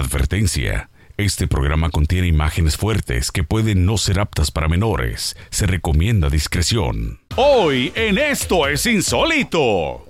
Advertencia. Este programa contiene imágenes fuertes que pueden no ser aptas para menores. Se recomienda discreción. Hoy en Esto es Insólito.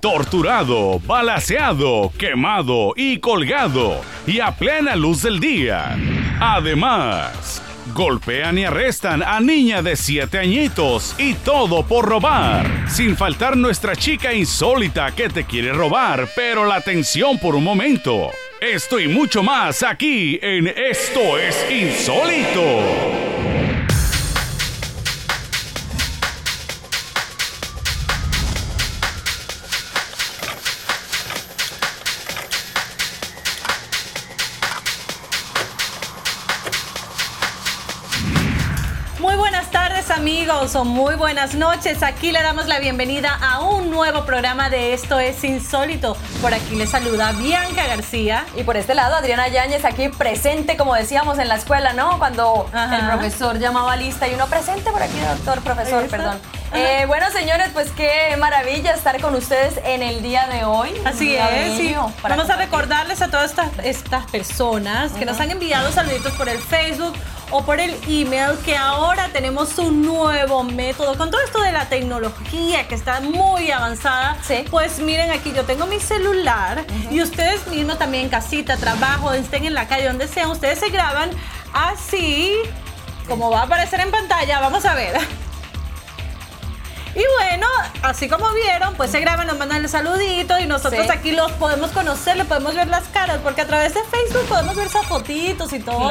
Torturado, balaseado, quemado y colgado. Y a plena luz del día. Además, golpean y arrestan a niña de 7 añitos. Y todo por robar. Sin faltar nuestra chica insólita que te quiere robar, pero la atención por un momento. Esto y mucho más aquí en Esto es Insólito. Amigos o muy buenas noches. Aquí le damos la bienvenida a un nuevo programa de Esto es Insólito. Por aquí le saluda Bianca García. Y por este lado Adriana Yáñez aquí presente, como decíamos en la escuela, ¿no? Cuando Ajá. el profesor llamaba lista y uno presente por aquí, doctor, profesor, perdón. Eh, bueno, señores, pues qué maravilla estar con ustedes en el día de hoy. Así es, sí. Vamos a recordarles a todas estas, estas personas que nos han enviado saluditos por el Facebook o por el email que ahora tenemos un nuevo método con todo esto de la tecnología que está muy avanzada. Sí. Pues miren aquí, yo tengo mi celular y ustedes mismos también en casita, trabajo, estén en la calle, donde sean, ustedes se graban así como va a aparecer en pantalla. Vamos a ver. Y bueno, así como vieron, pues se graban, nos mandan el saludito y nosotros Sí. aquí los podemos conocer, le podemos ver las caras, porque a través de Facebook podemos ver esas fotitos y todo.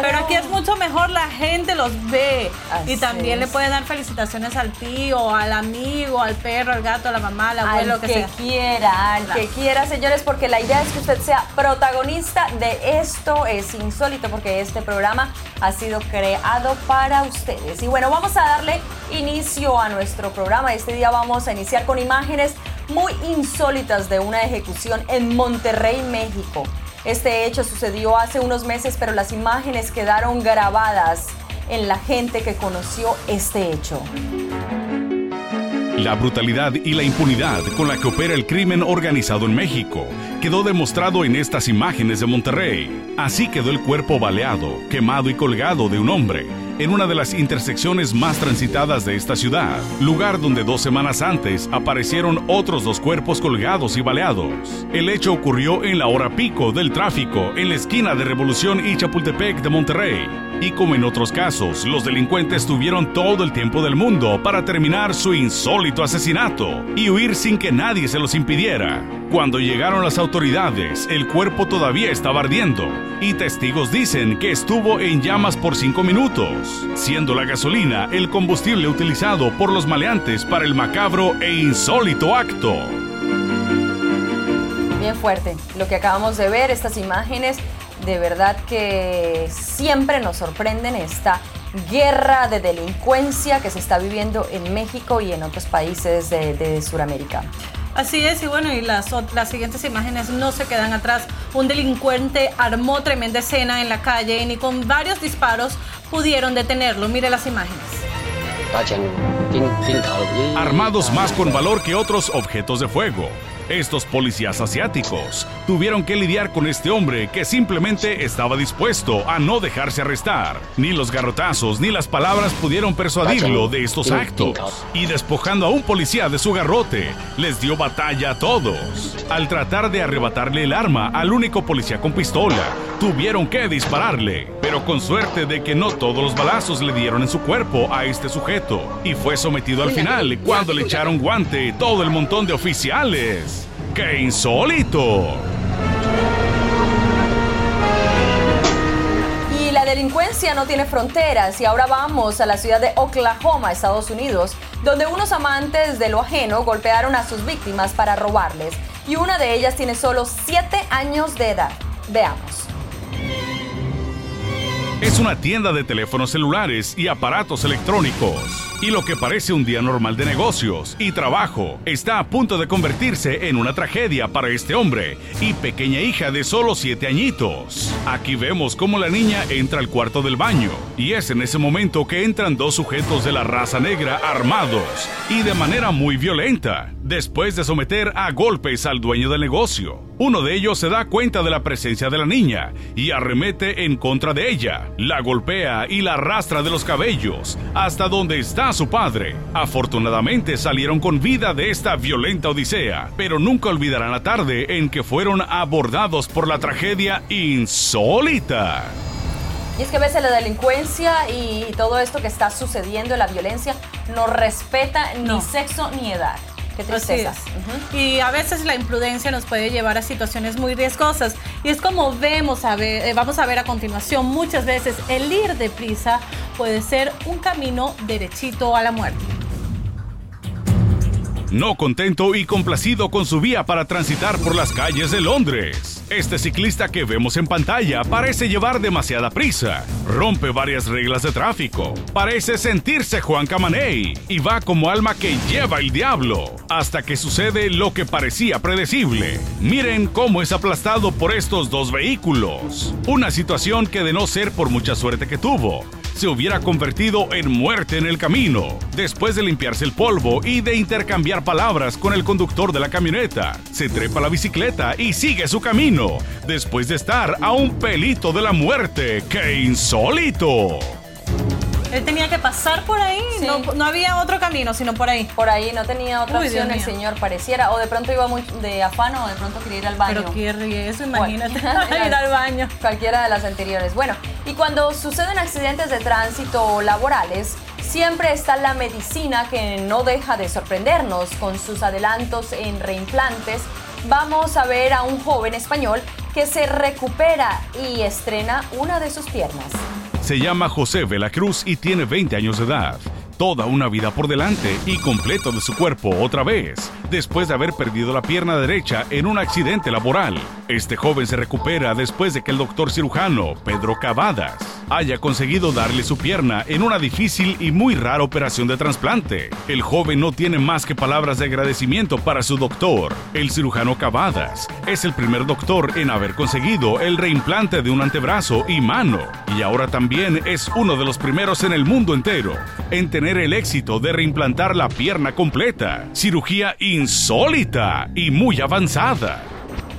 Pero aquí es mucho mejor, la gente los ve. Así y también le pueden dar felicitaciones al tío, al amigo, al perro, al gato, a la mamá, al abuelo, al que, que, sea. quiera, al Claro. que quiera, señores, porque la idea es que usted sea protagonista de esto es insólito, porque este programa ha sido creado para ustedes. Y bueno, vamos a darle inicio a nuestro programa. Este día vamos a iniciar con imágenes muy insólitas de una ejecución en Monterrey, México. Este hecho sucedió hace unos meses, pero las imágenes quedaron grabadas en la gente que conoció este hecho. La brutalidad y la impunidad con la que opera el crimen organizado en México quedó demostrado en estas imágenes de Monterrey. Así quedó el cuerpo baleado, quemado y colgado de un hombre en una de las intersecciones más transitadas de esta ciudad, lugar donde dos semanas antes aparecieron otros dos cuerpos colgados y baleados. El hecho ocurrió en la hora pico del tráfico en la esquina de Revolución y Chapultepec de Monterrey. Y como en otros casos, los delincuentes tuvieron todo el tiempo del mundo para terminar su insólito asesinato y huir sin que nadie se los impidiera. Cuando llegaron las autoridades, el cuerpo todavía estaba ardiendo y testigos dicen que estuvo en llamas por cinco minutos, siendo la gasolina el combustible utilizado por los maleantes para el macabro e insólito acto. Bien fuerte lo que acabamos de ver, estas imágenes de verdad que siempre nos sorprenden esta guerra de delincuencia que se está viviendo en México y en otros países de, de Sudamérica. Así es, y bueno, y las, las siguientes imágenes no se quedan atrás. Un delincuente armó tremenda escena en la calle y ni con varios disparos pudieron detenerlo. Mire las imágenes. armados más con valor que otros objetos de fuego. Estos policías asiáticos tuvieron que lidiar con este hombre que simplemente estaba dispuesto a no dejarse arrestar. Ni los garrotazos ni las palabras pudieron persuadirlo de estos actos. Y despojando a un policía de su garrote, les dio batalla a todos. Al tratar de arrebatarle el arma al único policía con pistola, tuvieron que dispararle. Pero con suerte de que no todos los balazos le dieron en su cuerpo a este sujeto. Y fue sometido al final cuando le echaron guante todo el montón de oficiales. ¡Qué insólito! Y la delincuencia no tiene fronteras y ahora vamos a la ciudad de Oklahoma, Estados Unidos, donde unos amantes de lo ajeno golpearon a sus víctimas para robarles y una de ellas tiene solo 7 años de edad. Veamos. Es una tienda de teléfonos celulares y aparatos electrónicos. Y lo que parece un día normal de negocios y trabajo está a punto de convertirse en una tragedia para este hombre y pequeña hija de solo 7 añitos. Aquí vemos cómo la niña entra al cuarto del baño y es en ese momento que entran dos sujetos de la raza negra armados y de manera muy violenta, después de someter a golpes al dueño del negocio. Uno de ellos se da cuenta de la presencia de la niña y arremete en contra de ella, la golpea y la arrastra de los cabellos hasta donde está su padre. Afortunadamente salieron con vida de esta violenta odisea, pero nunca olvidarán la tarde en que fueron abordados por la tragedia insólita. Y es que a veces la delincuencia y todo esto que está sucediendo, la violencia, no respeta ni sexo ni edad. Qué tristeza. Y a veces la imprudencia nos puede llevar a situaciones muy riesgosas. Y es como vemos a ver, eh, vamos a ver a continuación, muchas veces el ir deprisa puede ser un camino derechito a la muerte. No contento y complacido con su vía para transitar por las calles de Londres. Este ciclista que vemos en pantalla parece llevar demasiada prisa, rompe varias reglas de tráfico, parece sentirse Juan Camaney y va como alma que lleva el diablo, hasta que sucede lo que parecía predecible. Miren cómo es aplastado por estos dos vehículos. Una situación que de no ser por mucha suerte que tuvo, se hubiera convertido en muerte en el camino, después de limpiarse el polvo y de intercambiar palabras con el conductor de la camioneta. Se trepa la bicicleta y sigue su camino, después de estar a un pelito de la muerte. ¡Qué insólito! Él tenía que pasar por ahí, no, había otro camino, sino por ahí. Por ahí no tenía otra opción el señor, pareciera. O de pronto iba muy de afano o de pronto quería ir al baño. Pero qué eso, imagínate, ir al baño. Cualquiera de las anteriores. Bueno, y cuando suceden accidentes de tránsito laborales, siempre está la medicina que no deja de sorprendernos con sus adelantos en reimplantes. Vamos a ver a un joven español que se recupera y estrena una de sus piernas. Se llama José Velacruz y tiene 20 años de edad. Toda una vida por delante y completo de su cuerpo otra vez, después de haber perdido la pierna derecha en un accidente laboral. Este joven se recupera después de que el doctor cirujano, Pedro Cavadas, haya conseguido darle su pierna en una difícil y muy rara operación de trasplante. El joven no tiene más que palabras de agradecimiento para su doctor, el cirujano Cavadas. Es el primer doctor en haber conseguido el reimplante de un antebrazo y mano, y ahora también es uno de los primeros en el mundo entero en tener el éxito de reimplantar la pierna completa. Cirugía insólita y muy avanzada.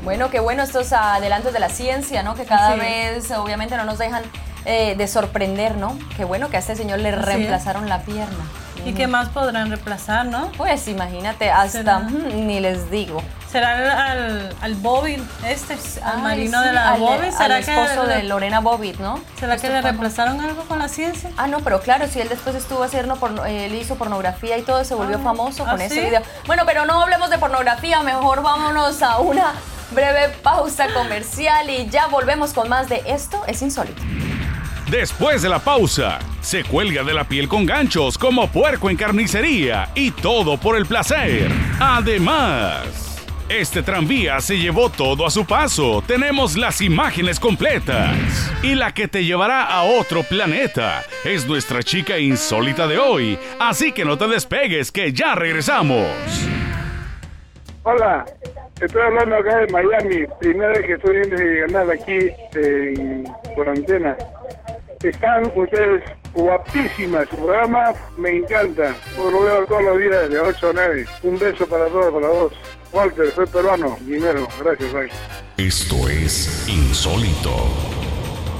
Bueno, qué bueno estos adelantos de la ciencia, ¿no? Que cada vez obviamente no nos dejan eh, de sorprender, ¿no? Qué bueno que a este señor le reemplazaron la pierna. ¿Y qué más podrán reemplazar, no? Pues imagínate, hasta mm, ni les digo. ¿Será al, al Bobbitt, este, al marino de la Bobbitt? ¿Será al esposo de Lorena Bobbitt, ¿no? ¿Será que le reemplazaron algo con la ciencia? Ah, no, pero claro, si él después estuvo haciendo, por, él hizo pornografía y todo, se volvió ah, famoso con ¿ah, ese video. Bueno, pero no hablemos de pornografía, mejor vámonos a una breve pausa comercial y ya volvemos con más de Esto es Insólito. Después de la pausa, se cuelga de la piel con ganchos como puerco en carnicería y todo por el placer. Además, este tranvía se llevó todo a su paso. Tenemos las imágenes completas. Y la que te llevará a otro planeta es nuestra chica insólita de hoy. Así que no te despegues, que ya regresamos. Hola, estoy hablando acá de Miami. Primera vez que estoy viendo ganar aquí en cuarentena. Están ustedes guapísimas. Su programa me encanta. Lo veo todos los días de 8 a 9. Un beso para todos, para vos. Walter, soy peruano. Dinero. Gracias, bye. Esto es Insólito.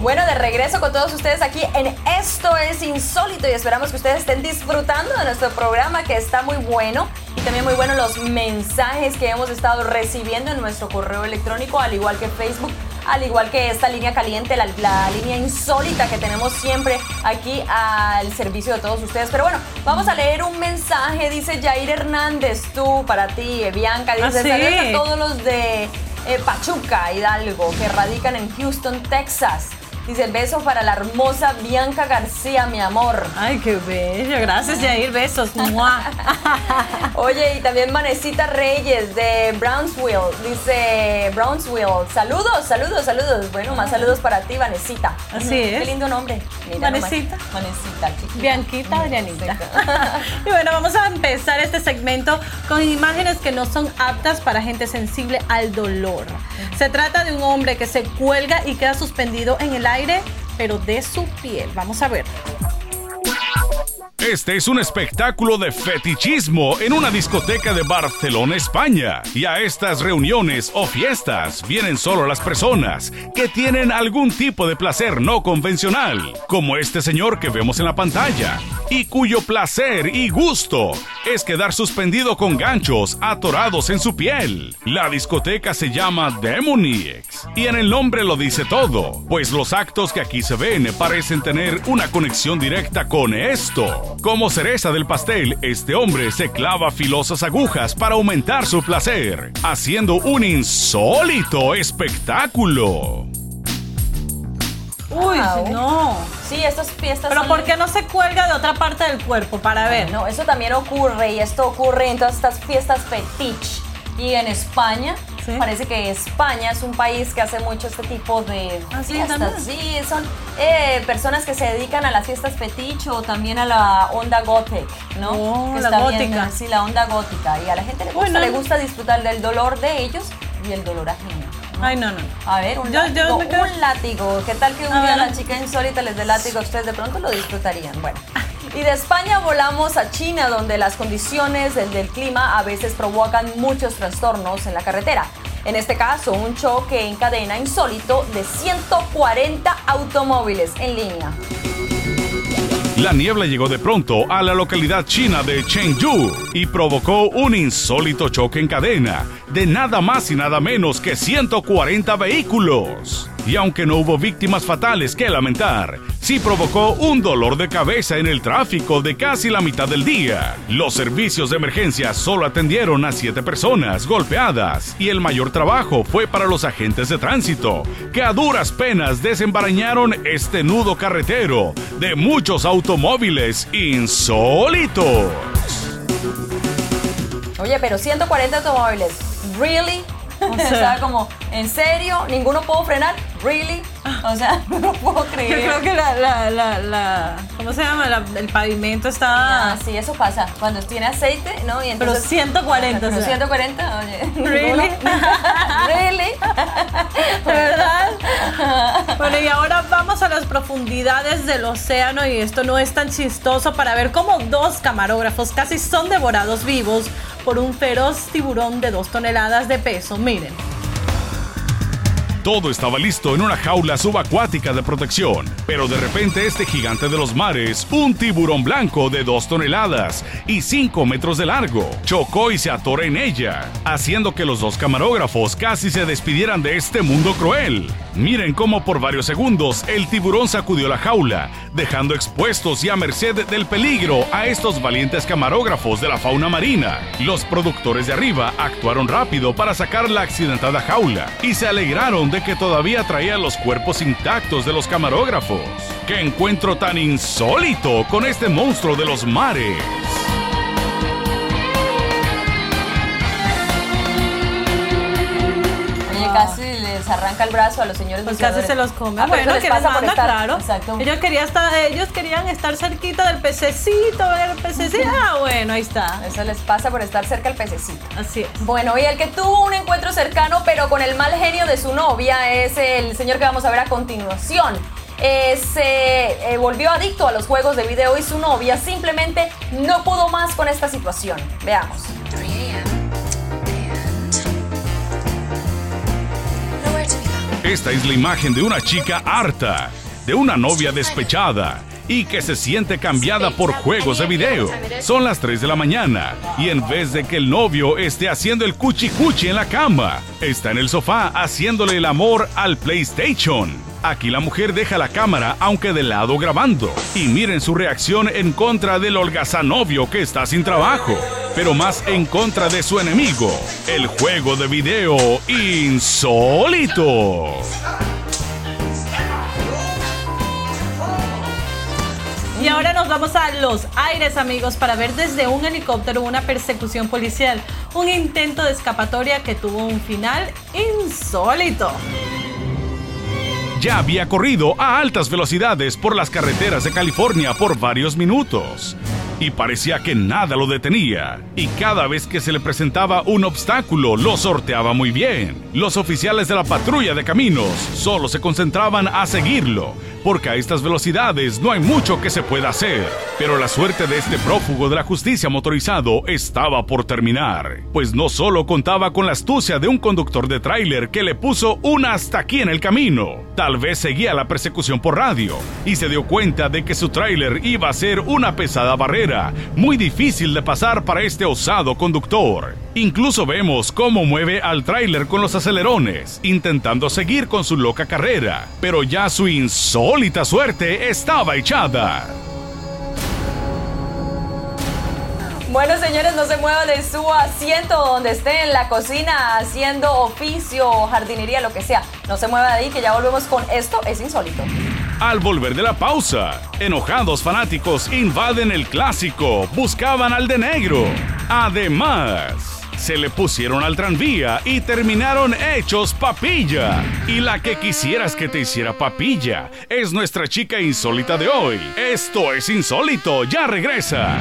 Bueno, de regreso con todos ustedes aquí en Esto es Insólito y esperamos que ustedes estén disfrutando de nuestro programa que está muy bueno y también muy bueno los mensajes que hemos estado recibiendo en nuestro correo electrónico, al igual que Facebook al igual que esta línea caliente, la, línea insólita que tenemos siempre aquí al servicio de todos ustedes. Pero bueno, vamos a leer un mensaje, dice Jair Hernández, tú, para ti, Bianca, dice, ¿Ah, saludos a todos los de eh, Pachuca, Hidalgo, que radican en Houston, Texas. Dice, beso para la hermosa Bianca García, mi amor. Ay, qué bello. Gracias, Yair. Besos. Oye, y también Manecita Reyes de Brownsville. Dice, Brownsville, saludos, saludos, saludos. Bueno, más saludos para ti, Vanesita. Así es. Qué lindo nombre. Mira nomás. Vanesita. Vanesita, chiquita. Bianquita, Adrianita. y bueno, vamos a empezar este segmento con imágenes que no son aptas para gente sensible al dolor. Se trata de un hombre que se cuelga y queda suspendido en el aire, pero de su piel. Vamos a ver. Este es un espectáculo de fetichismo en una discoteca de Barcelona, España. Y a estas reuniones o fiestas vienen solo las personas que tienen algún tipo de placer no convencional, como este señor que vemos en la pantalla, y cuyo placer y gusto es quedar suspendido con ganchos atorados en su piel. La discoteca se llama Demoniacs y en el nombre lo dice todo, pues los actos que aquí se ven parecen tener una conexión directa con esto. Como cereza del pastel, este hombre se clava filosas agujas para aumentar su placer, haciendo un insólito espectáculo. Uy, Wow. no. Sí, estas fiestas Pero son- ¿por qué no se cuelga de otra parte del cuerpo? Para ver. No, eso también ocurre y esto ocurre en todas estas fiestas fetiche. Y en España, Sí. parece que España es un país que hace mucho este tipo de Ah, sí, fiestas. también. Sí, son eh, personas que se dedican a las fiestas fetiche o también a la onda gothic, ¿no? Oh, Que la está gótica. bien, sí, la onda gótica. Y a la gente le gusta, Bueno. le gusta disfrutar del dolor de ellos y el dolor ajeno. ¿no? Ay, no, no. A ver, un Yo- yo látigo, quedo- un látigo. ¿Qué tal que un A día ver. la chica insólita les dé látigo a ustedes? De pronto lo disfrutarían. Bueno. Y de España volamos a China, donde las condiciones del, clima a veces provocan muchos trastornos en la carretera. En este caso, un choque en cadena insólito de 140 automóviles en línea. La niebla llegó de pronto a la localidad china de Chengdu y provocó un insólito choque en cadena de nada más y nada menos que 140 vehículos. Y aunque no hubo víctimas fatales que lamentar, sí provocó un dolor de cabeza en el tráfico de casi la mitad del día. Los servicios de emergencia solo atendieron a siete personas golpeadas y el mayor trabajo fue para los agentes de tránsito, que a duras penas desembarañaron este nudo carretero de muchos automóviles insólitos. Oye, pero 140 automóviles. ¿Really? O sea, como, ¿en serio? ¿Ninguno puedo frenar? ¿Really? O sea, no lo puedo Yo creer. creo que la, la, la, la- ¿cómo se llama? La- el pavimento está... Ah, sí, eso pasa. Cuando tiene aceite, ¿no? Y Pero entonces, 140, Pero o sea. 140, oye. Really? ¿Really? ¿De verdad? Bueno, y ahora vamos a las profundidades del océano y esto no es tan chistoso para ver cómo dos camarógrafos casi son devorados vivos por un feroz tiburón de dos toneladas de peso. Miren. Todo estaba listo en una jaula subacuática de protección, pero de repente este gigante de los mares, un tiburón blanco de 2 toneladas y 5 metros de largo, chocó y se atoró en ella, haciendo que los dos camarógrafos casi se despidieran de este mundo cruel. Miren cómo por varios segundos el tiburón sacudió la jaula, dejando expuestos y a merced del peligro a estos valientes camarógrafos de la fauna marina. Los productores de arriba actuaron rápido para sacar la accidentada jaula y se alegraron de que todavía traía los cuerpos intactos de los camarógrafos. ¡Qué encuentro tan insólito con este monstruo de los mares! Les arranca el brazo a los señores Pues casi se los come. Ah, bueno, que les les pasa por manda, estar- claro. Exacto. Ellos, querían estar, ellos querían estar cerquita del pececito, ver el pececito. Ah, bueno, ahí está. Eso les pasa por estar cerca del pececito. Así es. Bueno, y el que tuvo un encuentro cercano, pero con el mal genio de su novia, es el señor que vamos a ver a continuación. Eh, se eh, volvió adicto a los juegos de video y su novia simplemente no pudo más con esta situación. Veamos. Esta es la imagen de una chica harta, de una novia despechada y que se siente cambiada por juegos de video. Son las 3 de la mañana y en vez de que el novio esté haciendo el cuchi cuchi en la cama, está en el sofá haciéndole el amor al PlayStation. Aquí la mujer deja la cámara aunque de lado grabando. Y miren su reacción en contra del holgazán novio que está sin trabajo, pero más en contra de su enemigo, el juego de video insólito. Y ahora nos vamos a los aires, amigos, para ver desde un helicóptero una persecución policial, un intento de escapatoria que tuvo un final insólito ya había corrido a altas velocidades por las carreteras de California por varios minutos y parecía que nada lo detenía. Y cada vez que se le presentaba un obstáculo, lo sorteaba muy bien. Los oficiales de la patrulla de caminos solo se concentraban a seguirlo, porque a estas velocidades no hay mucho que se pueda hacer. Pero la suerte de este prófugo de la justicia motorizado estaba por terminar, pues no solo contaba con la astucia de un conductor de tráiler que le puso una hasta aquí en el camino, tal vez seguía la persecución por radio y se dio cuenta de que su tráiler iba a ser una pesada barrera, muy difícil de pasar para este osado conductor. Incluso vemos cómo mueve al tráiler con los acelerones, intentando seguir con su loca carrera, pero ya su insólita suerte estaba echada. Bueno, señores, no se muevan de su asiento donde esté en la cocina haciendo oficio, jardinería, lo que sea. No se mueva de ahí que ya volvemos con esto, es insólito. Al volver de la pausa, enojados fanáticos invaden el clásico, buscaban al de negro. Además, se le pusieron al tranvía y terminaron hechos papilla. Y la que quisieras que te hiciera papilla es nuestra chica insólita de hoy. Esto es insólito, ya regresa.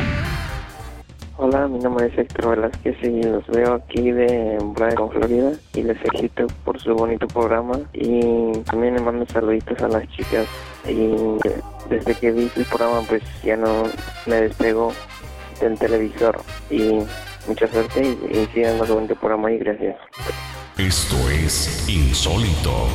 Hola, mi nombre es Héctor Velázquez y los veo aquí de Bryan, Florida y les felicito por su bonito programa y también le mando saluditos a las chicas y desde que vi el programa pues ya no me despego del televisor y mucha suerte y, y sigan su bonito programa y gracias. Esto es insólito.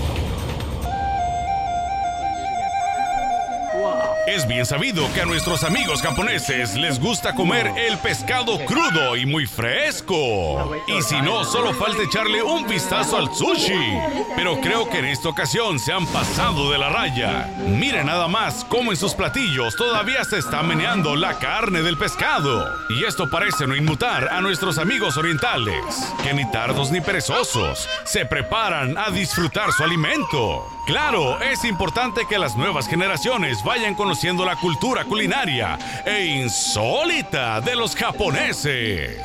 Es bien sabido que a nuestros amigos japoneses les gusta comer el pescado crudo y muy fresco. Y si no, solo falta echarle un vistazo al sushi. Pero creo que en esta ocasión se han pasado de la raya. Miren nada más cómo en sus platillos todavía se está meneando la carne del pescado. Y esto parece no inmutar a nuestros amigos orientales, que ni tardos ni perezosos se preparan a disfrutar su alimento. Claro, es importante que las nuevas generaciones vayan conociendo la cultura culinaria e insólita de los japoneses.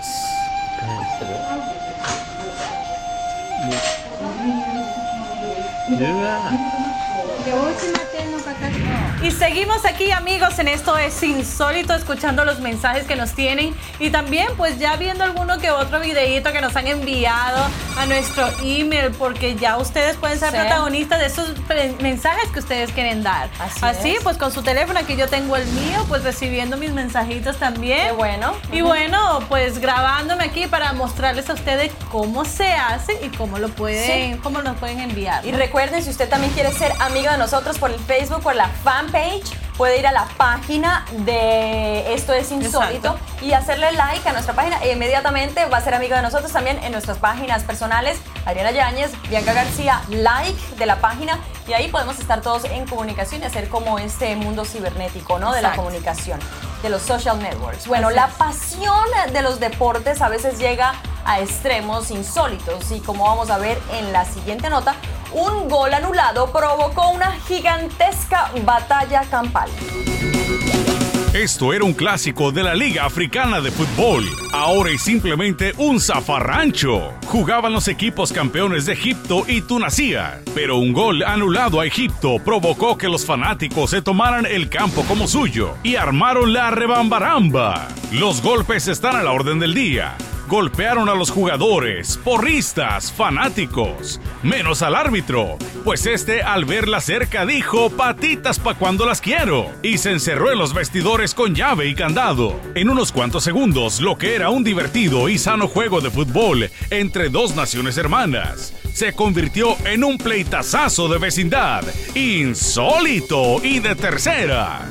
Y seguimos aquí amigos en esto es insólito escuchando los mensajes que nos tienen y también pues ya viendo alguno que otro videíto que nos han enviado a nuestro email porque ya ustedes pueden ser Sí. protagonistas de esos mensajes que ustedes quieren dar. Así es. pues con su teléfono aquí yo tengo el mío pues recibiendo mis mensajitos también. Qué bueno. Y bueno, pues grabándome aquí para mostrarles a ustedes cómo se hace y cómo lo pueden, Sí. cómo nos pueden enviar. Y recuerden, si usted también quiere ser amigo de nosotros por el Facebook, por la fanpage, puede ir a la página de Esto es Insólito y hacerle like a nuestra página e inmediatamente va a ser amigo de nosotros también en nuestras páginas personales. Adriana Yáñez, Bianca García, like de la página y ahí podemos estar todos en comunicación y hacer como este mundo cibernético, ¿no? De la comunicación, de los social networks. Bueno, Así la pasión de los deportes a veces llega a extremos insólitos y como vamos a ver en la siguiente nota, un gol anulado provocó una gigantesca batalla campal. Esto era un clásico de la Liga Africana de Fútbol. Ahora es simplemente un zafarrancho. Jugaban los equipos campeones de Egipto y Tunasía. Pero un gol anulado a Egipto provocó que los fanáticos se tomaran el campo como suyo y armaron la rebambaramba. Los golpes están a la orden del día. Golpearon a los jugadores, porristas, fanáticos, menos al árbitro, pues este al verla cerca dijo patitas pa' cuando las quiero y se encerró en los vestidores con llave y candado. En unos cuantos segundos, lo que era un divertido y sano juego de fútbol entre dos naciones hermanas se convirtió en un pleitazazo de vecindad, insólito y de tercera.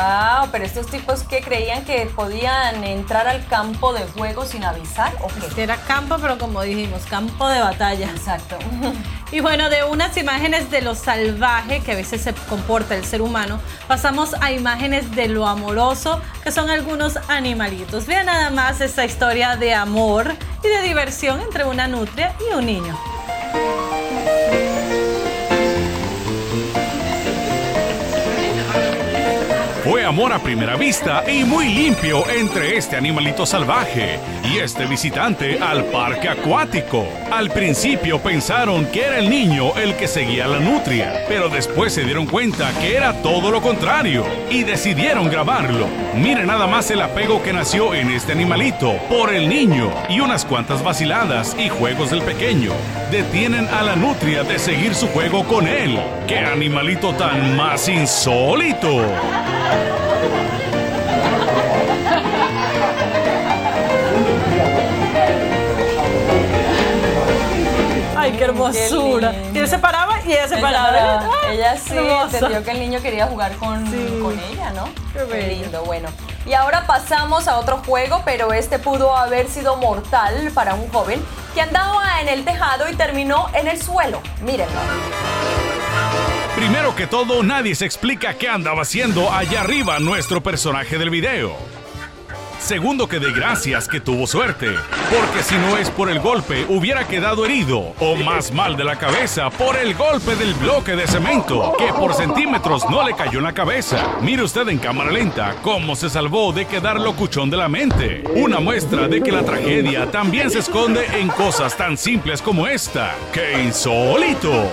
Wow, pero estos tipos que creían que podían entrar al campo de juego sin avisar, ¿o qué? Este era campo, pero como dijimos, campo de batalla. Exacto. Y bueno, de unas imágenes de lo salvaje que a veces se comporta el ser humano, pasamos a imágenes de lo amoroso que son algunos animalitos. Vean nada más esta historia de amor y de diversión entre una nutria y un niño. Amor a primera vista y muy limpio entre este animalito salvaje y este visitante al parque acuático. Al principio pensaron que era el niño el que seguía la nutria, pero después se dieron cuenta que era todo lo contrario y decidieron grabarlo. Miren nada más el apego que nació en este animalito por el niño y unas cuantas vaciladas y juegos del pequeño. Detienen a la nutria de seguir su juego con él. ¡Qué animalito tan más insólito! Ay, qué hermosura. lindo. y él se paraba y ella se paraba. Ah, ella sí hermosa. entendió que el niño quería jugar con, Sí. con ella, ¿no? Qué bello. lindo, bueno. Y ahora pasamos a otro juego, pero este pudo haber sido mortal para un joven que andaba en el tejado y terminó en el suelo. Mírenlo. Primero que todo, nadie se explica qué andaba haciendo allá arriba nuestro personaje del video. Segundo que de gracias que tuvo suerte, porque si no es por el golpe hubiera quedado herido o más mal de la cabeza por el golpe del bloque de cemento que por centímetros no le cayó en la cabeza. Mire usted en cámara lenta cómo se salvó de quedar locuchón de la mente. Una muestra de que la tragedia también se esconde en cosas tan simples como esta. ¡Qué insólito!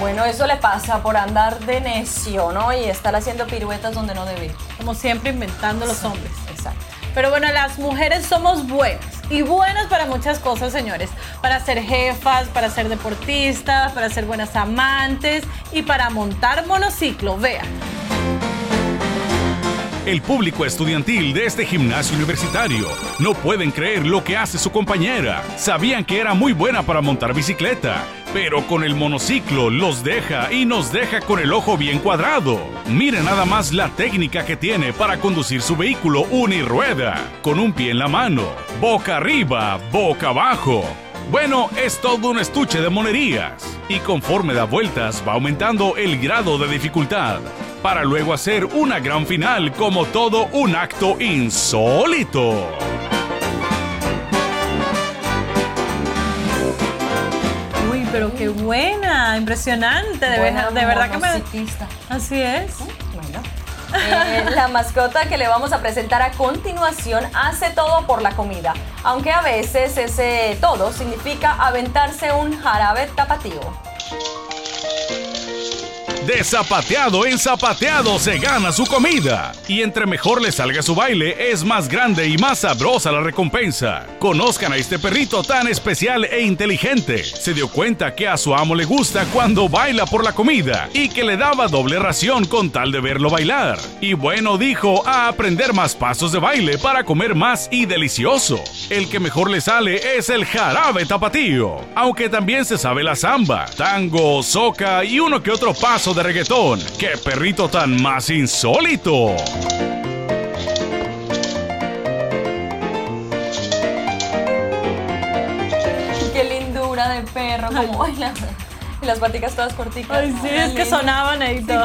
Bueno, eso le pasa por andar de necio, ¿no? Y estar haciendo piruetas donde no debe. Como siempre inventando los hombres. Exacto. Pero bueno, las mujeres somos buenas. Y buenas para muchas cosas, señores. Para ser jefas, para ser deportistas, para ser buenas amantes y para montar monociclo. Vean. El público estudiantil de este gimnasio universitario no pueden creer lo que hace su compañera. Sabían que era muy buena para montar bicicleta, pero con el monociclo los deja y nos deja con el ojo bien cuadrado. Miren nada más la técnica que tiene para conducir su vehículo unirrueda, con un pie en la mano, boca arriba, boca abajo. Bueno, es todo un estuche de monerías. Y conforme da vueltas va aumentando el grado de dificultad. Para luego hacer una gran final como todo un acto insólito. Uy, pero qué buena, impresionante. De, Buena verdad- de verdad que me... Así es. Eh, la mascota que le vamos a presentar a continuación hace todo por la comida, aunque a veces ese todo significa aventarse un jarabe tapatío. De zapateado en zapateado se gana su comida. Y entre mejor le salga su baile, es más grande y más sabrosa la recompensa. Conozcan a este perrito tan especial e inteligente. Se dio cuenta que a su amo le gusta cuando baila por la comida y que le daba doble ración con tal de verlo bailar. Y bueno, dijo a aprender más pasos de baile para comer más y delicioso. El que mejor le sale es el jarabe tapatío, aunque también se sabe la samba, tango, soca y uno que otro paso de reggaetón. ¡Qué perrito tan más insólito! Qué lindura de perro, como baila. Y las paticas todas corticas. Ay, sí, es que sonaban ahí todo.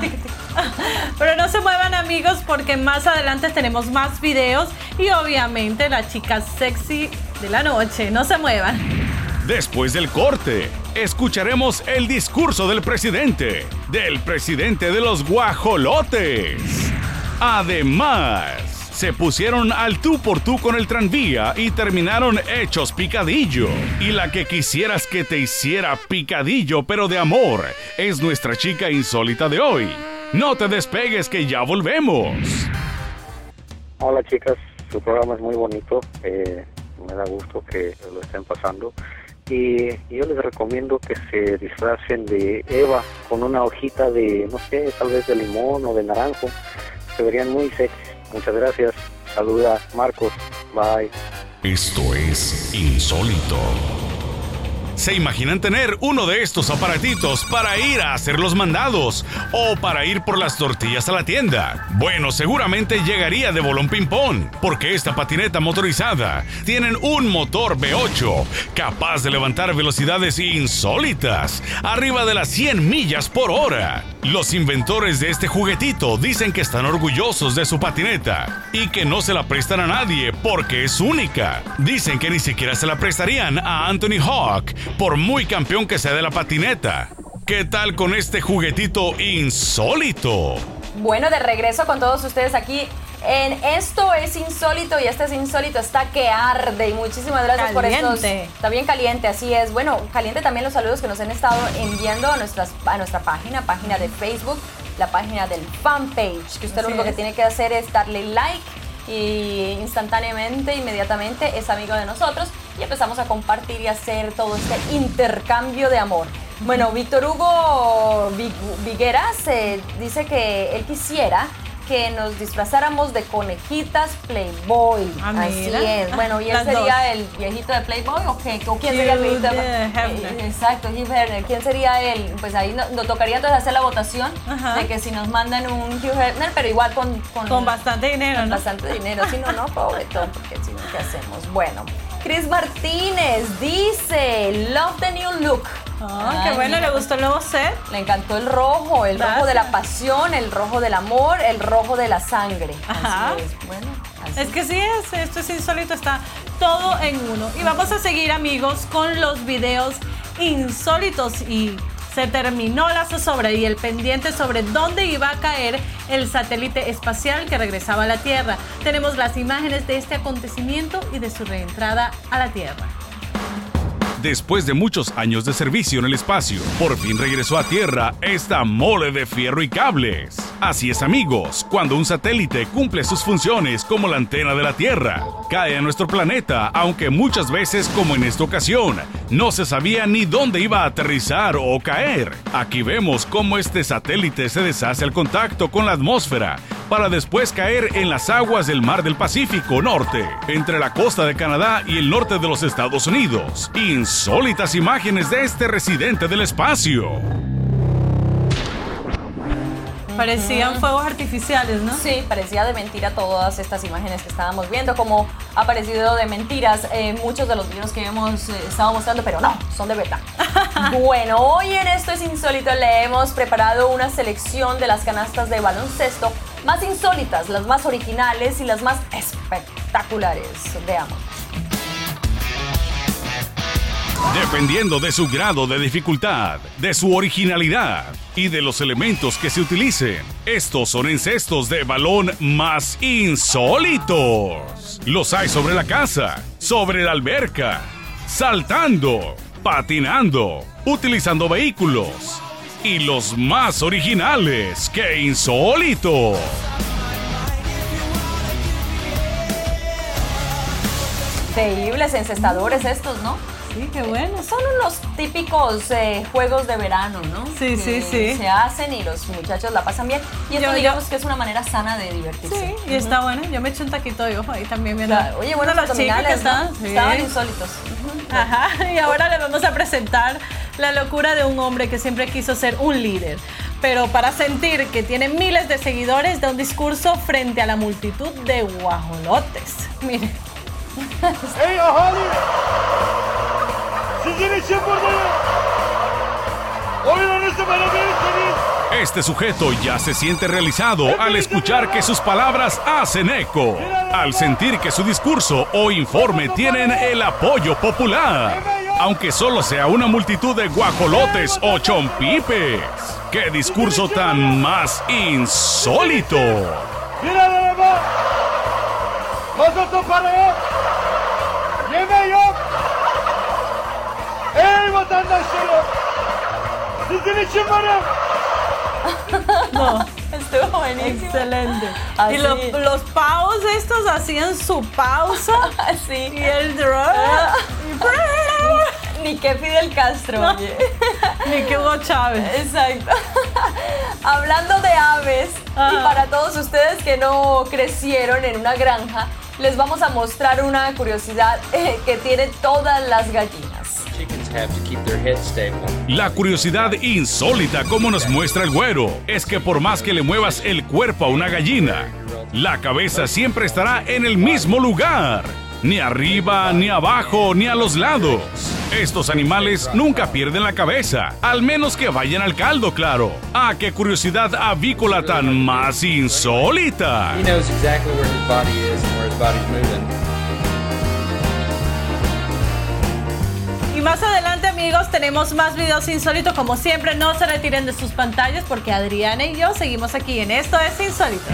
Pero no se muevan amigos porque más adelante tenemos más videos y obviamente la chica sexy de la noche. No se muevan. Después del corte, escucharemos el discurso del presidente, del presidente de los guajolotes. Además, se pusieron al tú por tú con el tranvía y terminaron hechos picadillo. Y la que quisieras que te hiciera picadillo, pero de amor, es nuestra chica insólita de hoy. No te despegues que ya volvemos. Hola chicas, su programa es muy bonito, eh, me da gusto que lo estén pasando y yo les recomiendo que se disfracen de Eva con una hojita de, no sé, tal vez de limón o de naranjo, se verían muy sexy. Muchas gracias, saluda Marcos, bye. Esto es insólito. ¿Se imaginan tener uno de estos aparatitos para ir a hacer los mandados o para ir por las tortillas a la tienda? Bueno, seguramente llegaría de bolón ping-pong, porque esta patineta motorizada tienen un motor V8 capaz de levantar velocidades insólitas, arriba de las 100 millas por hora. Los inventores de este juguetito dicen que están orgullosos de su patineta y que no se la prestan a nadie porque es única. Dicen que ni siquiera se la prestarían a Anthony Hawk, por muy campeón que sea de la patineta. ¿Qué tal con este juguetito insólito? Bueno, de regreso con todos ustedes aquí en Esto es Insólito y este es Insólito está que arde y muchísimas gracias por estos. Caliente. Está bien caliente, así es. Bueno, caliente también los saludos que nos han estado enviando a, nuestras, a nuestra página, página de Facebook, la página del fanpage, que usted lo único que tiene que hacer es darle like y instantáneamente, inmediatamente es amigo de nosotros y empezamos a compartir y hacer todo este intercambio de amor. Bueno, Víctor Hugo Vig- Vigueras eh, dice que él quisiera que nos disfrazáramos de conejitas Playboy. Ah, Así mira. es. Bueno, ¿y él Las sería dos. el viejito de Playboy o qué? ¿O quién sería el viejito de Hefner. Eh, Exacto, Hugh Hefner. ¿Quién sería él? Pues ahí no- nos tocaría entonces hacer la votación Ajá. de que si nos mandan un Hugh Hefner, pero igual con... Con bastante dinero, con ¿no? bastante dinero. Si no, no, pobretón, porque si no, ¿qué hacemos? Bueno, Chris Martínez dice, love the new look. Ah, qué bueno, le gustó el nuevo set. Le encantó el rojo, el rojo de la pasión, el rojo del amor, el rojo de la sangre. Ajá. Así es. Bueno, así. Es que sí es, esto es insólito, está todo en uno. Y vamos a seguir amigos con los videos insólitos y se terminó la zozobra y el pendiente sobre dónde iba a caer el satélite espacial que regresaba a la Tierra. Tenemos las imágenes de este acontecimiento y de su reentrada a la Tierra. Después de muchos años de servicio en el espacio, por fin regresó a Tierra esta mole de fierro y cables. Así es amigos, cuando un satélite cumple sus funciones como la antena de la Tierra, cae a nuestro planeta, aunque muchas veces como en esta ocasión, no se sabía ni dónde iba a aterrizar o caer. Aquí vemos cómo este satélite se deshace al contacto con la atmósfera para después caer en las aguas del mar del Pacífico Norte, entre la costa de Canadá y el norte de los Estados Unidos. Insólitas imágenes de este residente del espacio. Parecían fuegos artificiales, ¿no? Sí, parecía de mentira todas estas imágenes que estábamos viendo, como ha parecido de mentiras eh, muchos de los videos que hemos eh, estado mostrando, pero no, son de verdad. bueno, hoy en Esto es Insólito le hemos preparado una selección de las canastas de baloncesto más insólitas, las más originales y las más espectaculares. Veamos. Dependiendo de su grado de dificultad, de su originalidad y de los elementos que se utilicen, estos son encestos de balón más insólitos. Los hay sobre la casa, sobre la alberca, saltando, patinando, utilizando vehículos. Y los más originales que insólitos. Increíbles encestadores estos, ¿no? Sí, qué bueno. Son unos típicos eh, juegos de verano, ¿no? Sí, Que sí, sí. Se hacen y los muchachos la pasan bien. Y esto Yo- yo- digamos que es una manera sana de divertirse. Sí, y está bueno. Yo me eché un taquito de ojo ahí también viendo. Claro. Oye, bueno, los chicos que están. sí. Estaban insólitos. Ajá, y ahora le vamos a presentar la locura de un hombre que siempre quiso ser un líder, pero para sentir que tiene miles de seguidores da un discurso frente a la multitud de guajolotes. Mire, Ey Este sujeto ya se siente realizado al escuchar que sus palabras hacen eco, al sentir que su discurso o informe tienen el apoyo popular, aunque solo sea una multitud de guajolotes o chompipes. ¡Qué discurso tan más insólito! Vatandaşlarım! Sizin için varım. no, Estuvo buenísimo. excelente. Así. Y los, los pavos estos hacían su pausa Así. y el drone. Ni que Fidel Castro, No. oye. Ni que Hugo Chávez. Exacto. Hablando de aves, y Ajá. para todos ustedes que no crecieron en una granja, les vamos a mostrar una curiosidad eh, que tienen todas las gallinas. La curiosidad insólita como nos muestra el güero es que por más que le muevas el cuerpo a una gallina, la cabeza siempre estará en el mismo lugar, ni arriba, ni abajo, ni a los lados. Estos animales nunca pierden la cabeza, al menos que vayan al caldo, claro. ¡Ah, qué curiosidad avícola tan más insólita! Más adelante, amigos, tenemos más videos insólitos. Como siempre, no se retiren de sus pantallas porque Adriana y yo seguimos aquí en Esto es Insólito.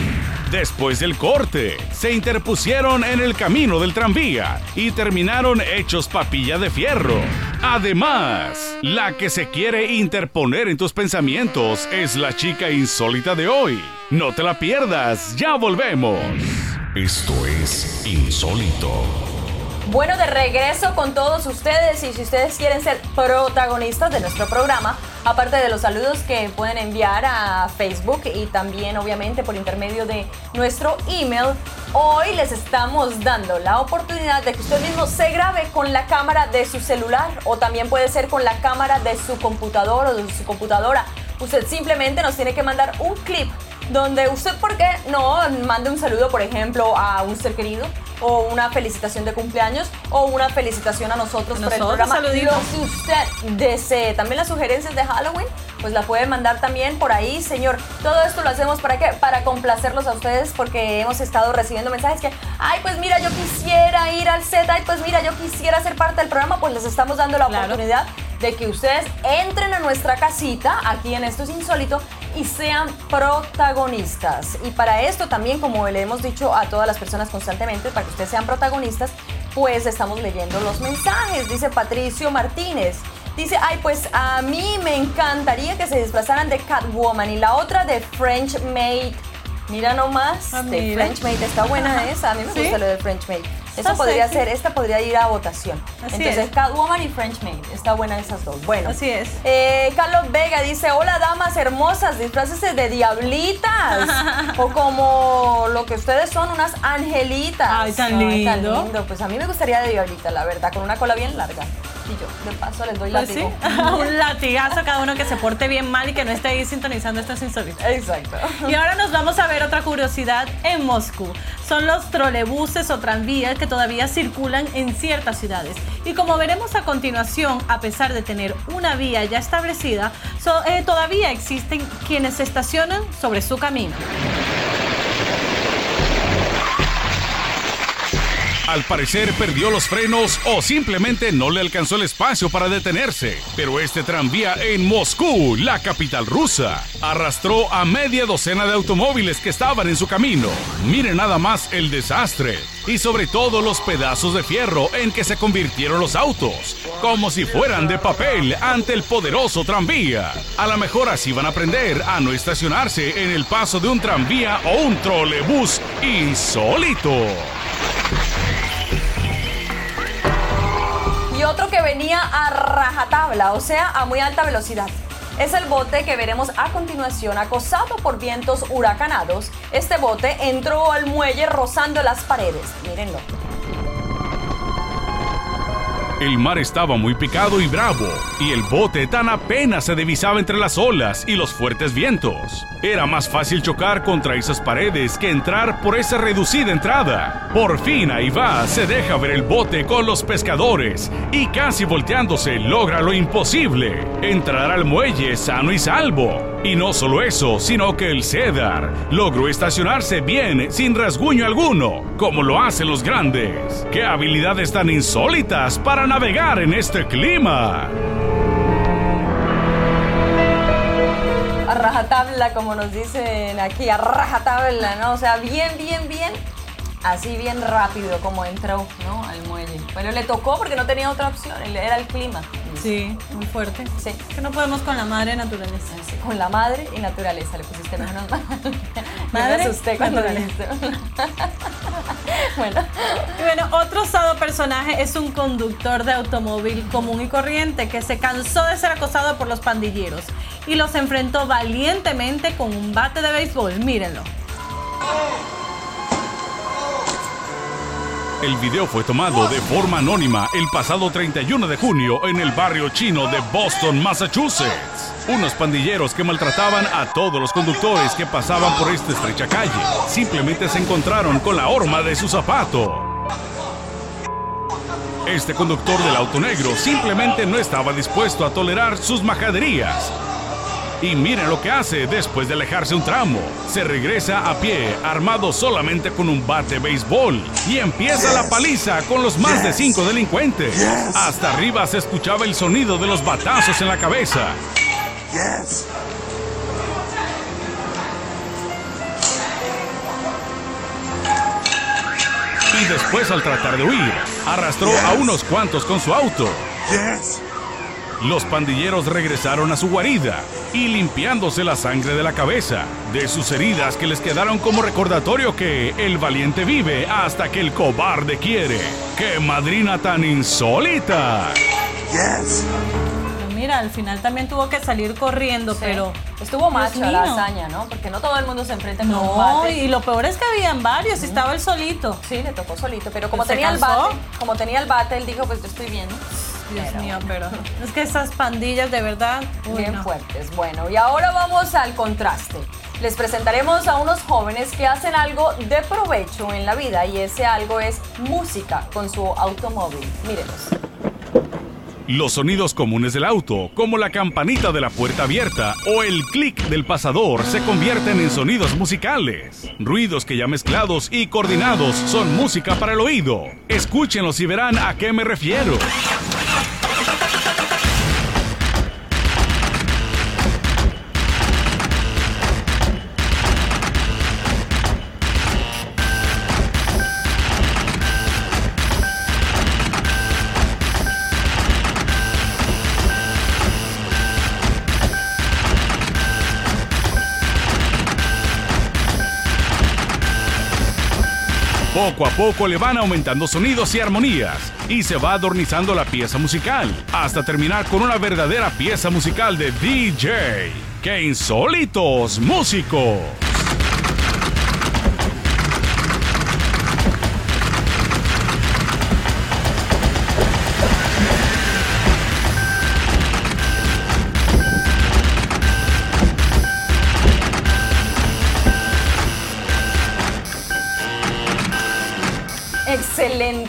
Después del corte, se interpusieron en el camino del tranvía y terminaron hechos papilla de fierro. Además, la que se quiere interponer en tus pensamientos es la chica insólita de hoy. No te la pierdas, ya volvemos. Esto es insólito. Bueno, de regreso con todos ustedes y si ustedes quieren ser protagonistas de nuestro programa, aparte de los saludos que pueden enviar a Facebook y también obviamente por intermedio de nuestro email, hoy les estamos dando la oportunidad de que usted mismo se grabe con la cámara de su celular o también puede ser con la cámara de su computador o de su computadora. Usted simplemente nos tiene que mandar un clip donde usted, ¿por qué no mande un saludo, por ejemplo, a un ser querido? O una felicitación de cumpleaños o una felicitación a nosotros, por el programa. saluditos. Lo que usted desee. También las sugerencias de Halloween, pues la puede mandar también por ahí, señor. Todo esto lo hacemos para qué? Para complacerlos a ustedes porque hemos estado recibiendo mensajes que, ay, pues mira, yo quisiera ir al set, ay, pues mira, yo quisiera ser parte del programa, pues les estamos dando la Claro. oportunidad de que ustedes entren a nuestra casita, aquí en Esto es Insólito, y sean protagonistas. Y para esto también, como le hemos dicho a todas las personas constantemente, para que ustedes sean protagonistas, pues estamos leyendo los mensajes. Dice Patricio Martínez. Dice, ay, pues a mí me encantaría que se disfrazaran de Catwoman y la otra de French Maid. Mira nomás, Ah, de mira. French Maid, está buena esa, a mí me ¿Sí? gusta lo de French Maid. Eso podría ser, esta podría ir a votación. Así Entonces, es. Catwoman y French Maid, está buena esas dos. Bueno, Así es. eh, Carlos Vega dice, hola damas hermosas, disfrácese de diablitas. o como lo que ustedes son, unas angelitas. Ay, tan lindo. lindo. Pues a mí me gustaría de diablita, la verdad, con una cola bien larga. Y yo, de paso, les doy Pues sí, látigo. un latigazo a cada uno que se porte bien mal y que no esté ahí sintonizando Esto es Insólito. Exacto. Y ahora nos vamos a ver otra curiosidad en Moscú. Son los trolebuses o tranvías que todavía circulan en ciertas ciudades. Y como veremos a continuación, a pesar de tener una vía ya establecida, so- eh, todavía existen quienes se estacionan sobre su camino. Al parecer perdió los frenos o simplemente no le alcanzó el espacio para detenerse. Pero este tranvía en Moscú, la capital rusa, arrastró a media docena de automóviles que estaban en su camino. Miren nada más el desastre y sobre todo los pedazos de fierro en que se convirtieron los autos, como si fueran de papel ante el poderoso tranvía. A lo mejor así van a aprender a no estacionarse en el paso de un tranvía o un trolebús insólito. Venía a rajatabla, o sea, a muy alta velocidad. Es el bote que veremos a continuación acosado por vientos huracanados. Este bote entró al muelle rozando las paredes. Mírenlo. El mar estaba muy picado y bravo, y el bote tan apenas se divisaba entre las olas y los fuertes vientos. Era más fácil chocar contra esas paredes que entrar por esa reducida entrada. Por fin ahí va, se deja ver el bote con los pescadores y casi volteándose logra lo imposible, entrar al muelle sano y salvo. Y no solo eso, sino que el Cedar logró estacionarse bien sin rasguño alguno, como lo hacen los grandes. ¡Qué habilidades tan insólitas para navegar en este clima! A rajatabla, como nos dicen aquí, a rajatabla, ¿no? O sea, bien, bien, bien. Así bien rápido como entró, ¿no? Al muelle. Bueno, le tocó porque no tenía otra opción, era el clima. Sí, muy fuerte. Sí. Que no podemos con la madre naturaleza. Sí, Con la madre y naturaleza le pusiste menos mal. Madre, Me asusté cuando naturaleza. bueno, Y bueno, otro osado personaje es un conductor de automóvil común y corriente que se cansó de ser acosado por los pandilleros y los enfrentó valientemente con un bate de béisbol. Mírenlo. El video fue tomado de forma anónima el pasado 31 de junio en el barrio chino de Boston, Massachusetts. Unos pandilleros que maltrataban a todos los conductores que pasaban por esta estrecha calle simplemente se encontraron con la horma de su zapato. Este conductor del auto negro simplemente no estaba dispuesto a tolerar sus majaderías Y miren lo que hace después de alejarse un tramo. Se regresa a pie, armado solamente con un bate de béisbol. Y empieza la paliza con los más de cinco delincuentes. Hasta arriba se escuchaba el sonido de los batazos en la cabeza. Y después al tratar de huir, arrastró a unos cuantos con su auto. Los pandilleros regresaron a su guarida y limpiándose la sangre de la cabeza, de sus heridas que les quedaron como recordatorio que el valiente vive hasta que el cobarde quiere. ¡Qué madrina tan insólita! Pero Mira, al final también tuvo que salir corriendo, pero Estuvo macho la hazaña, ¿no? Porque no todo el mundo se enfrenta con un no, bate. y lo peor es que habían varios, y estaba él solito. Sí, le tocó solito, pero como ¿Se tenía el bate, como tenía el bate, él dijo, pues yo estoy bien. Dios Pero- mío, pero es que esas pandillas de verdad, uy, bien no. fuertes. Bueno, y ahora vamos al contraste. Les presentaremos a unos jóvenes que hacen algo de provecho en la vida y ese algo es música con su automóvil. Mírelos. Los sonidos comunes del auto, como la campanita de la puerta abierta o el clic del pasador, se convierten en sonidos musicales. Ruidos que ya mezclados y coordinados son música para el oído. Escúchenlos y verán a qué me refiero. Poco a poco le van aumentando sonidos y armonías y se va adornizando la pieza musical hasta terminar con una verdadera pieza musical de DJ. ¡Qué insólitos músicos!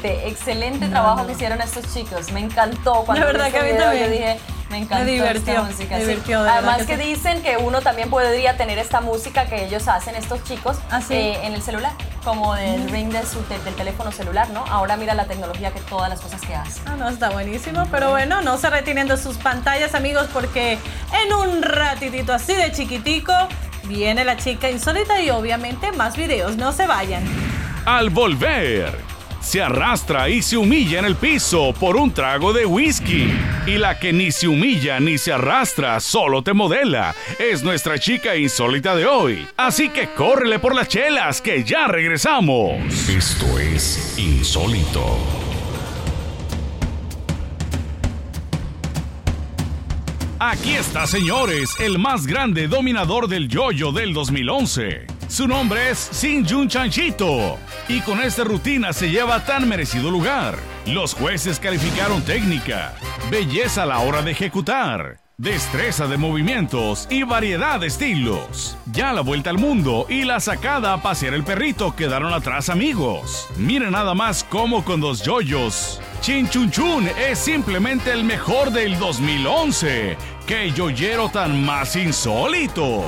Excelente, excelente trabajo que hicieron estos chicos. Me encantó cuando La verdad que a mí video, también. Yo dije, me encantó Me divirtió, esta música. sí. Además que que, sí. dicen que uno también podría tener esta música que ellos hacen, estos chicos, ¿Ah, sí? eh, en el celular, como del ring de su, del teléfono celular, ¿no? Ahora mira la tecnología que todas las cosas que hacen. Ah, no, está buenísimo, pero bueno, no se retienen de sus pantallas, amigos, porque en un ratitito así de chiquitico viene la chica insólita y obviamente más videos, no se vayan. Al volver, se arrastra y se humilla en el piso por un trago de whisky. Y la que ni se humilla ni se arrastra, solo te modela, es nuestra chica insólita de hoy. Así que córrele por las chelas, que ya regresamos. Esto es insólito. Aquí está, señores, el más grande dominador del yoyo del 2011. Su nombre es Sin Jun Chanchito. Y con esta rutina se lleva tan merecido lugar. Los jueces calificaron técnica, belleza a la hora de ejecutar, destreza de movimientos y variedad de estilos. Ya la vuelta al mundo y la sacada a pasear el perrito quedaron atrás amigos. Miren nada más cómo con dos yoyos. Chin Chun Chun es simplemente el mejor del 2011. ¡Qué yoyero tan más insólito!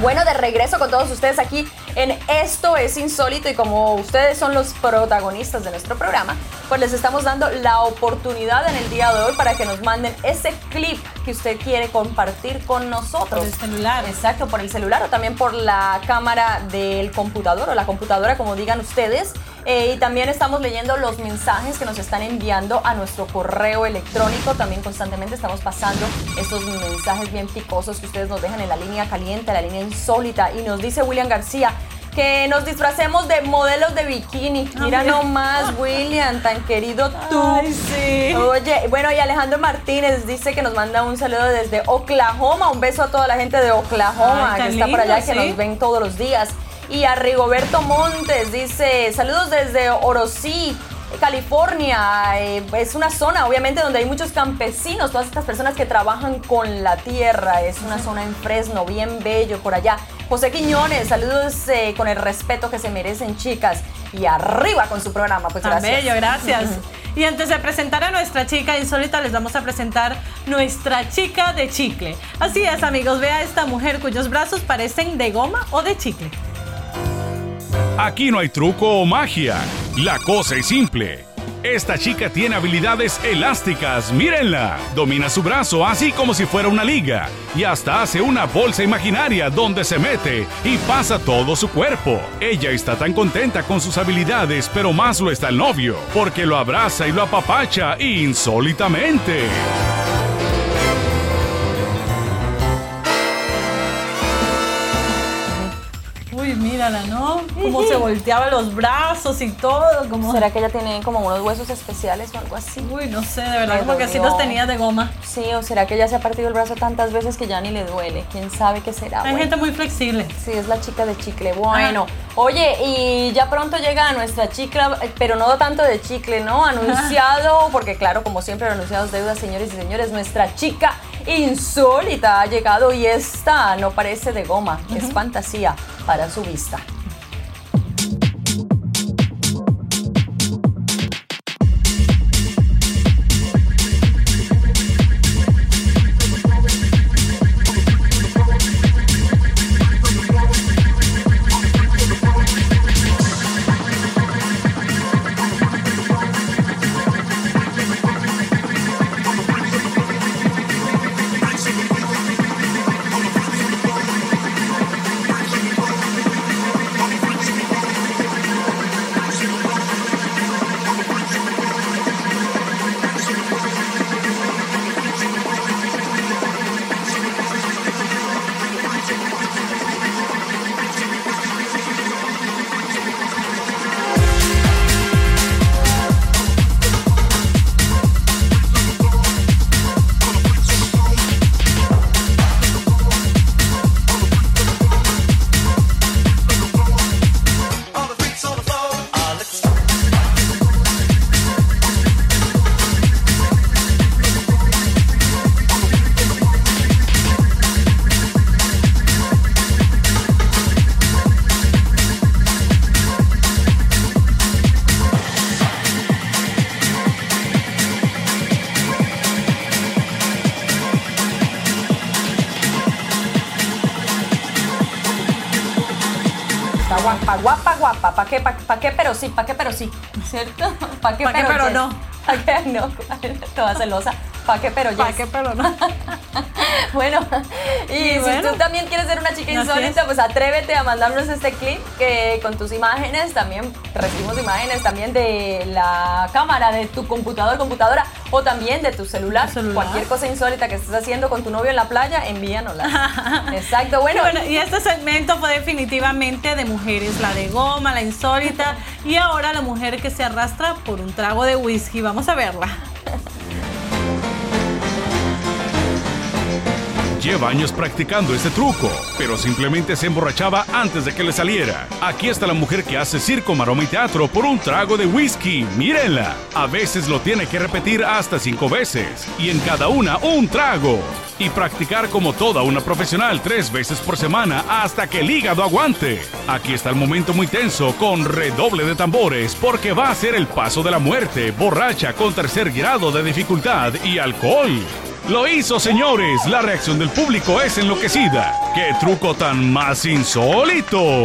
Bueno, de regreso con todos ustedes aquí en Esto es Insólito y como ustedes son los protagonistas de nuestro programa, pues les estamos dando la oportunidad en el día de hoy para que nos manden ese clip que usted quiere compartir con nosotros. Por el celular. Exacto, por el celular o también por la cámara del computador o la computadora, como digan ustedes. Eh, y también estamos leyendo los mensajes que nos están enviando a nuestro correo electrónico. También constantemente estamos pasando estos mensajes bien picosos que ustedes nos dejan en la línea caliente, la línea insólita. Y nos dice William García que nos disfracemos de modelos de bikini. Mira mira. nomás, William, tan querido tú. Ay, sí. Oye, bueno, y Alejandro Martínez dice que nos manda un saludo desde Oklahoma. Un beso a toda la gente de Oklahoma Ay, que está por allá, lindo, que sí. nos ven todos los días. Y a Rigoberto Montes dice, saludos desde Orosí. California eh, es una zona obviamente donde hay muchos campesinos, todas estas personas que trabajan con la tierra, es una zona en Fresno, bien bello por allá. José Quiñones, saludos eh, con el respeto que se merecen, chicas. Y arriba con su programa, pues Tan gracias. bello, gracias. Y antes de presentar a nuestra chica insólita, les vamos a presentar nuestra chica de chicle. Así es, amigos, vea a esta mujer cuyos brazos parecen de goma o de chicle. Aquí no hay truco o magia. La cosa es simple. Esta chica tiene habilidades elásticas, mírenla. Domina su brazo así como si fuera una liga. Y hasta hace una bolsa imaginaria donde se mete y pasa todo su cuerpo. Ella está tan contenta con sus habilidades, pero más lo está el novio, porque lo abraza y lo apapacha insólitamente. Uy, mírala, ¿no? Cómo se volteaba los brazos y todo, como... ¿Será que ella tiene como unos huesos especiales o algo así? Uy, no sé, de verdad, Ay, como que Dios así los tenía de goma. Sí, o será que ella se ha partido el brazo tantas veces que ya ni le duele. ¿Quién sabe qué será? Hay Bueno. gente muy flexible. Sí, es la chica de chicle. Bueno, oye, y ya pronto llega nuestra chica, pero no tanto de chicle, ¿no? Anunciado, porque claro, como siempre, anunciados deudas, señores y señores, nuestra chica insólita ha llegado y esta no parece de goma, es fantasía para su vista. Guapa, guapa, guapa. ¿Para qué? ¿Para pa qué? Pero sí, ¿para qué? Pero sí. ¿Cierto? ¿Para qué? ¿Pa' qué, pero no? ¿Para qué? No. Toda celosa. ¿Para qué? Pero ¿Para yes. qué pero no? Bueno, y, Y si tú también quieres ser una chica insólita, es. pues atrévete a mandarnos este clip que con tus imágenes, también recibimos imágenes también de la cámara de tu computador, computadora o también de tu celular. Tu celular. Cualquier cosa insólita que estés haciendo con tu novio en la playa, envíanosla. Exacto, bueno. Bueno, y este segmento fue definitivamente de mujeres, la de goma, la insólita y ahora la mujer que se arrastra por un trago de whisky. Vamos a verla. Lleva años practicando este truco, pero simplemente se emborrachaba antes de que le saliera. Aquí está la mujer que hace circo, maroma y teatro por un trago de whisky. Mírenla. A veces lo tiene que repetir hasta cinco veces y en cada una un trago. Y practicar como toda una profesional tres veces por semana hasta que el hígado aguante. Aquí está el momento muy tenso con redoble de tambores porque va a ser el paso de la muerte, borracha con tercer grado de dificultad y alcohol. Lo hizo, señores. La reacción del público es enloquecida. ¡Qué truco tan más insólito!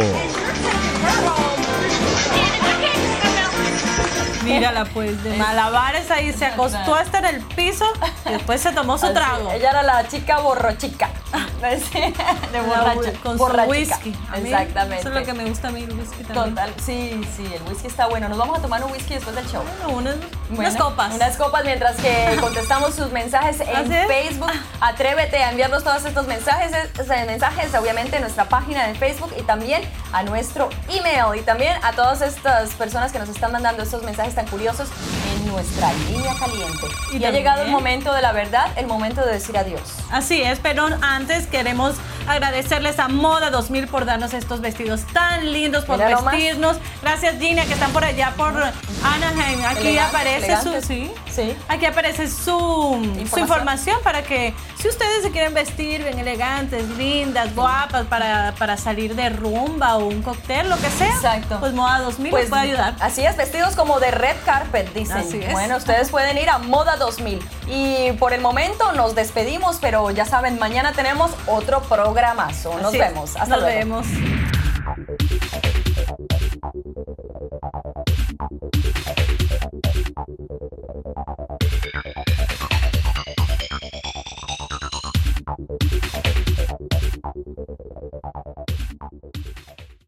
Mírala pues, de malabares ahí se acostó hasta en el piso y después se tomó su Así, trago. Ella era la chica borrochica. de borracha. Con su whisky. A mí, Exactamente. Eso es lo que me gusta a mí, el whisky también. Total, sí, sí, el whisky está bueno. Nos vamos a tomar un whisky después del show. Bueno, unas, unas copas. Unas copas mientras que contestamos sus mensajes en. Facebook. Atrévete a enviarnos todos estos mensajes, eh, mensajes obviamente en nuestra página de Facebook y también a nuestro email y también a todas estas personas que nos están mandando estos mensajes tan curiosos en nuestra línea caliente. Y, Y ha llegado el momento de la verdad, el momento de decir adiós. Así es, pero antes queremos agradecerles a Moda 2000 por darnos estos vestidos tan lindos, por Mira vestirnos. Gracias Gina, que están por allá por Anaheim. Aquí aparece su... Sí, Sí. Aquí aparece su su Información. para que si ustedes se quieren vestir bien elegantes, lindas, guapas, para, para salir de rumba o un cóctel, lo que sea, Exacto. pues Moda 2000 les puede ayudar. Así es, vestidos como de red carpet, dicen. Así es. Bueno, ustedes pueden ir a Moda 2000. Y por el momento nos despedimos, pero ya saben, mañana tenemos otro programazo. Nos Así vemos. Hasta Nos luego. vemos.